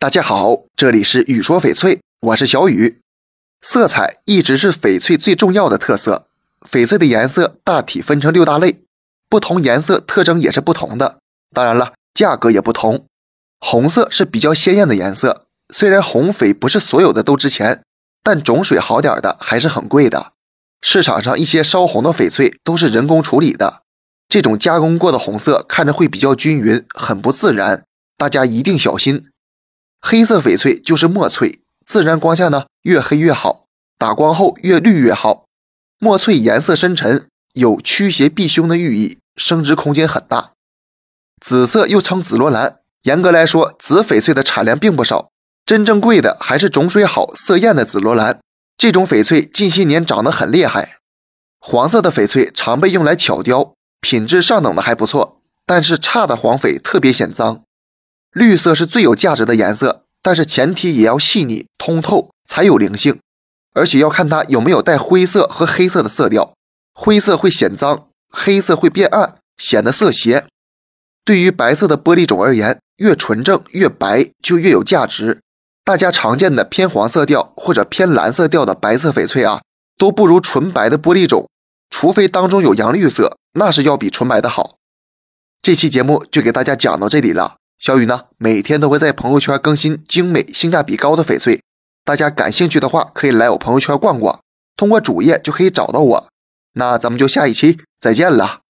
大家好，这里是雨说翡翠，我是小雨。色彩一直是翡翠最重要的特色。翡翠的颜色大体分成六大类，不同颜色特征也是不同的，当然了，价格也不同。红色是比较鲜艳的颜色，虽然红翡不是所有的都值钱，但种水好点的还是很贵的。市场上一些烧红的翡翠都是人工处理的，这种加工过的红色看着会比较均匀，很不自然，大家一定小心。黑色翡翠就是墨翠，自然光下呢越黑越好，打光后越绿越好。墨翠颜色深沉，有驱邪避凶的寓意，升值空间很大。紫色又称紫罗兰，严格来说，紫翡翠的产量并不少，真正贵的还是种水好、色艳的紫罗兰。这种翡翠近些年涨得很厉害。黄色的翡翠常被用来巧雕，品质上等的还不错，但是差的黄翡特别显脏。绿色是最有价值的颜色，但是前提也要细腻通透才有灵性，而且要看它有没有带灰色和黑色的色调。灰色会显脏，黑色会变暗，显得色邪。对于白色的玻璃种而言，越纯正越白就越有价值。大家常见的偏黄色调或者偏蓝色调的白色翡翠啊，都不如纯白的玻璃种，除非当中有洋绿色，那是要比纯白的好。这期节目就给大家讲到这里了。小雨呢，每天都会在朋友圈更新精美、性价比高的翡翠，大家感兴趣的话，可以来我朋友圈逛逛，通过主页就可以找到我。那咱们就下一期再见了。